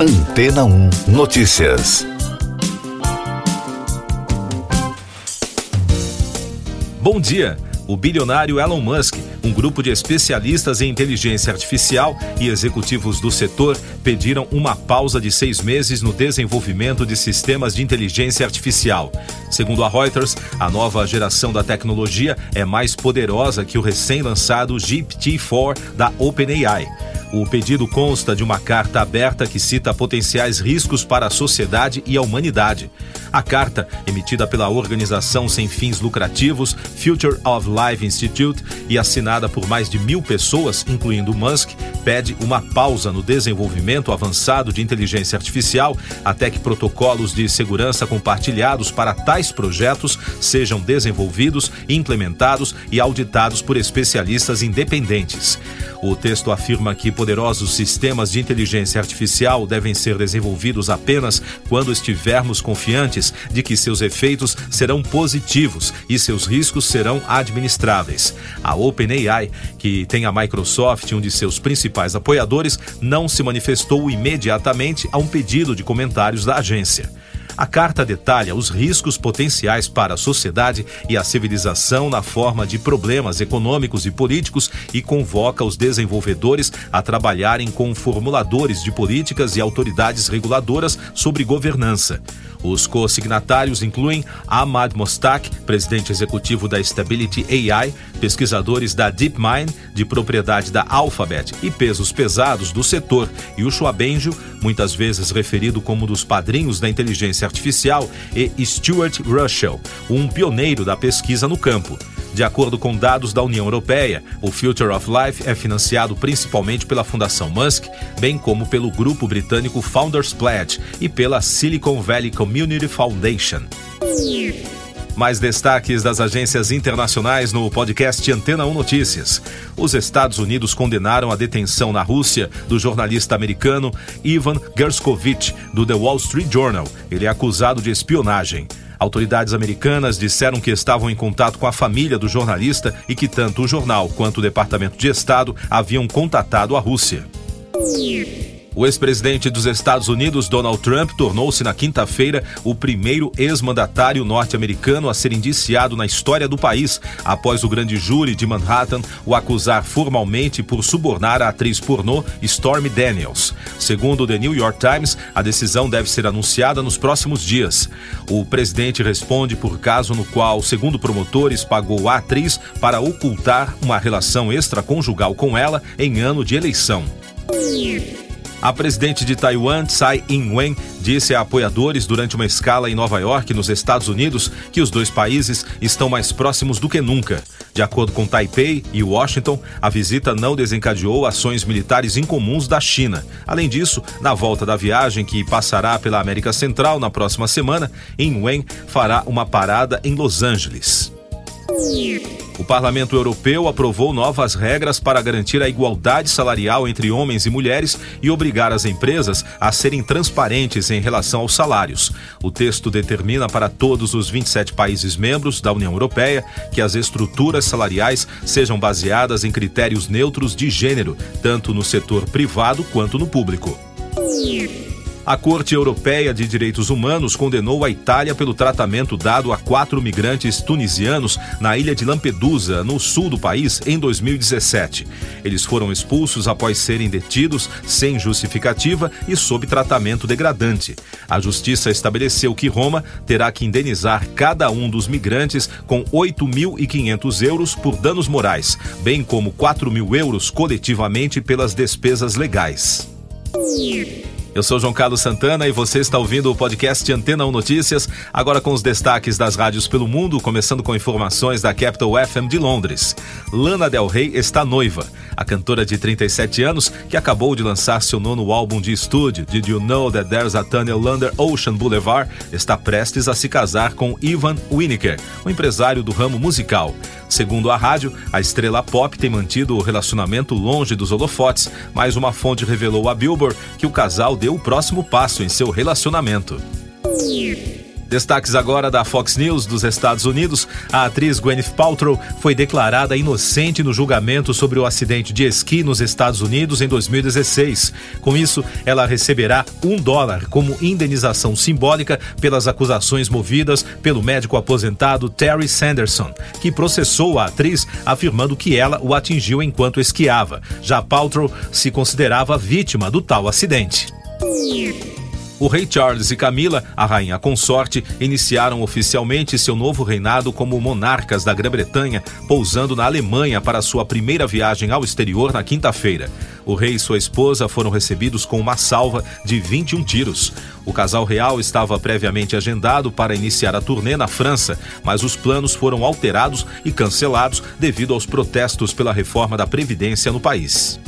Antena 1 Notícias. Bom dia. O bilionário Elon Musk, um grupo de especialistas em inteligência artificial e executivos do setor pediram uma pausa de seis meses no desenvolvimento de sistemas de inteligência artificial. Segundo a Reuters, a nova geração da tecnologia é mais poderosa que o recém-lançado GPT-4 da OpenAI. O pedido consta de uma carta aberta que cita potenciais riscos para a sociedade e a humanidade. A carta, emitida pela organização sem fins lucrativos Future of Life Institute e assinada por mais de mil pessoas, incluindo Musk, pede uma pausa no desenvolvimento avançado de inteligência artificial até que protocolos de segurança compartilhados para tais projetos sejam desenvolvidos, implementados e auditados por especialistas independentes. O texto afirma que poderosos sistemas de inteligência artificial devem ser desenvolvidos apenas quando estivermos confiantes de que seus efeitos serão positivos e seus riscos serão administráveis. A OpenAI, que tem a Microsoft, um de seus principais apoiadores, não se manifestou imediatamente a um pedido de comentários da agência. A carta detalha os riscos potenciais para a sociedade e a civilização na forma de problemas econômicos e políticos e convoca os desenvolvedores a trabalharem com formuladores de políticas e autoridades reguladoras sobre governança. Os co-signatários incluem Ahmad Mostak, presidente executivo da Stability AI, pesquisadores da DeepMind, de propriedade da Alphabet e pesos pesados do setor, e o Benjo, muitas vezes referido como um dos padrinhos da inteligência artificial, e Stuart Russell, um pioneiro da pesquisa no campo. De acordo com dados da União Europeia, o Future of Life é financiado principalmente pela Fundação Musk, bem como pelo grupo britânico Founders Pledge e pela Silicon Valley Community Foundation. Mais destaques das agências internacionais no podcast Antena 1 Notícias. Os Estados Unidos condenaram a detenção na Rússia do jornalista americano Ivan Gerskovich, do The Wall Street Journal. Ele é acusado de espionagem. Autoridades americanas disseram que estavam em contato com a família do jornalista e que tanto o jornal quanto o Departamento de Estado haviam contatado a Rússia. O ex-presidente dos Estados Unidos, Donald Trump, tornou-se na quinta-feira o primeiro ex-mandatário norte-americano a ser indiciado na história do país, após o grande júri de Manhattan o acusar formalmente por subornar a atriz pornô Stormy Daniels. Segundo o The New York Times, a decisão deve ser anunciada nos próximos dias. O presidente responde por caso no qual, segundo promotores, pagou a atriz para ocultar uma relação extraconjugal com ela em ano de eleição. A presidente de Taiwan, Tsai Ing-wen, disse a apoiadores durante uma escala em Nova York, nos Estados Unidos, que os dois países estão mais próximos do que nunca. De acordo com Taipei e Washington, a visita não desencadeou ações militares incomuns da China. Além disso, na volta da viagem, que passará pela América Central na próxima semana, Ing-wen fará uma parada em Los Angeles. O Parlamento Europeu aprovou novas regras para garantir a igualdade salarial entre homens e mulheres e obrigar as empresas a serem transparentes em relação aos salários. O texto determina para todos os 27 países membros da União Europeia que as estruturas salariais sejam baseadas em critérios neutros de gênero, tanto no setor privado quanto no público. A Corte Europeia de Direitos Humanos condenou a Itália pelo tratamento dado a quatro migrantes tunisianos na ilha de Lampedusa, no sul do país, em 2017. Eles foram expulsos após serem detidos sem justificativa e sob tratamento degradante. A justiça estabeleceu que Roma terá que indenizar cada um dos migrantes com 8.500 euros por danos morais, bem como 4 mil euros coletivamente pelas despesas legais. Eu sou João Carlos Santana e você está ouvindo o podcast Antena 1 Notícias, agora com os destaques das rádios pelo mundo, começando com informações da Capital FM de Londres. Lana Del Rey está noiva. A cantora de 37 anos, que acabou de lançar seu nono álbum de estúdio, Did You Know That There's a Tunnel Under Ocean Boulevard, está prestes a se casar com Ivan Winiker, um empresário do ramo musical. Segundo a rádio, a estrela pop tem mantido o relacionamento longe dos holofotes, mas uma fonte revelou a Billboard que o casal deu o próximo passo em seu relacionamento. Destaques agora da Fox News dos Estados Unidos. A atriz Gwyneth Paltrow foi declarada inocente no julgamento sobre o acidente de esqui nos Estados Unidos em 2016. Com isso, ela receberá um dólar como indenização simbólica pelas acusações movidas pelo médico aposentado Terry Sanderson, que processou a atriz afirmando que ela o atingiu enquanto esquiava. Já Paltrow se considerava vítima do tal acidente. O rei Charles e Camila, a rainha consorte, iniciaram oficialmente seu novo reinado como monarcas da Grã-Bretanha, pousando na Alemanha para sua primeira viagem ao exterior na quinta-feira. O rei e sua esposa foram recebidos com uma salva de 21 tiros. O casal real estava previamente agendado para iniciar a turnê na França, mas os planos foram alterados e cancelados devido aos protestos pela reforma da Previdência no país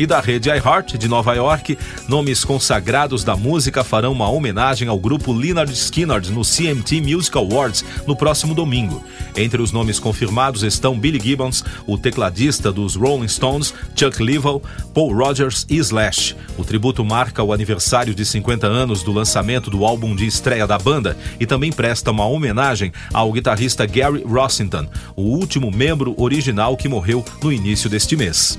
e da rede iHeart de Nova York, nomes consagrados da música farão uma homenagem ao grupo Leonard Skinner no CMT Music Awards no próximo domingo. Entre os nomes confirmados estão Billy Gibbons, o tecladista dos Rolling Stones, Chuck Leavell, Paul Rogers e Slash. O tributo marca o aniversário de 50 anos do lançamento do álbum de estreia da banda e também presta uma homenagem ao guitarrista Gary Rossington, o último membro original que morreu no início deste mês.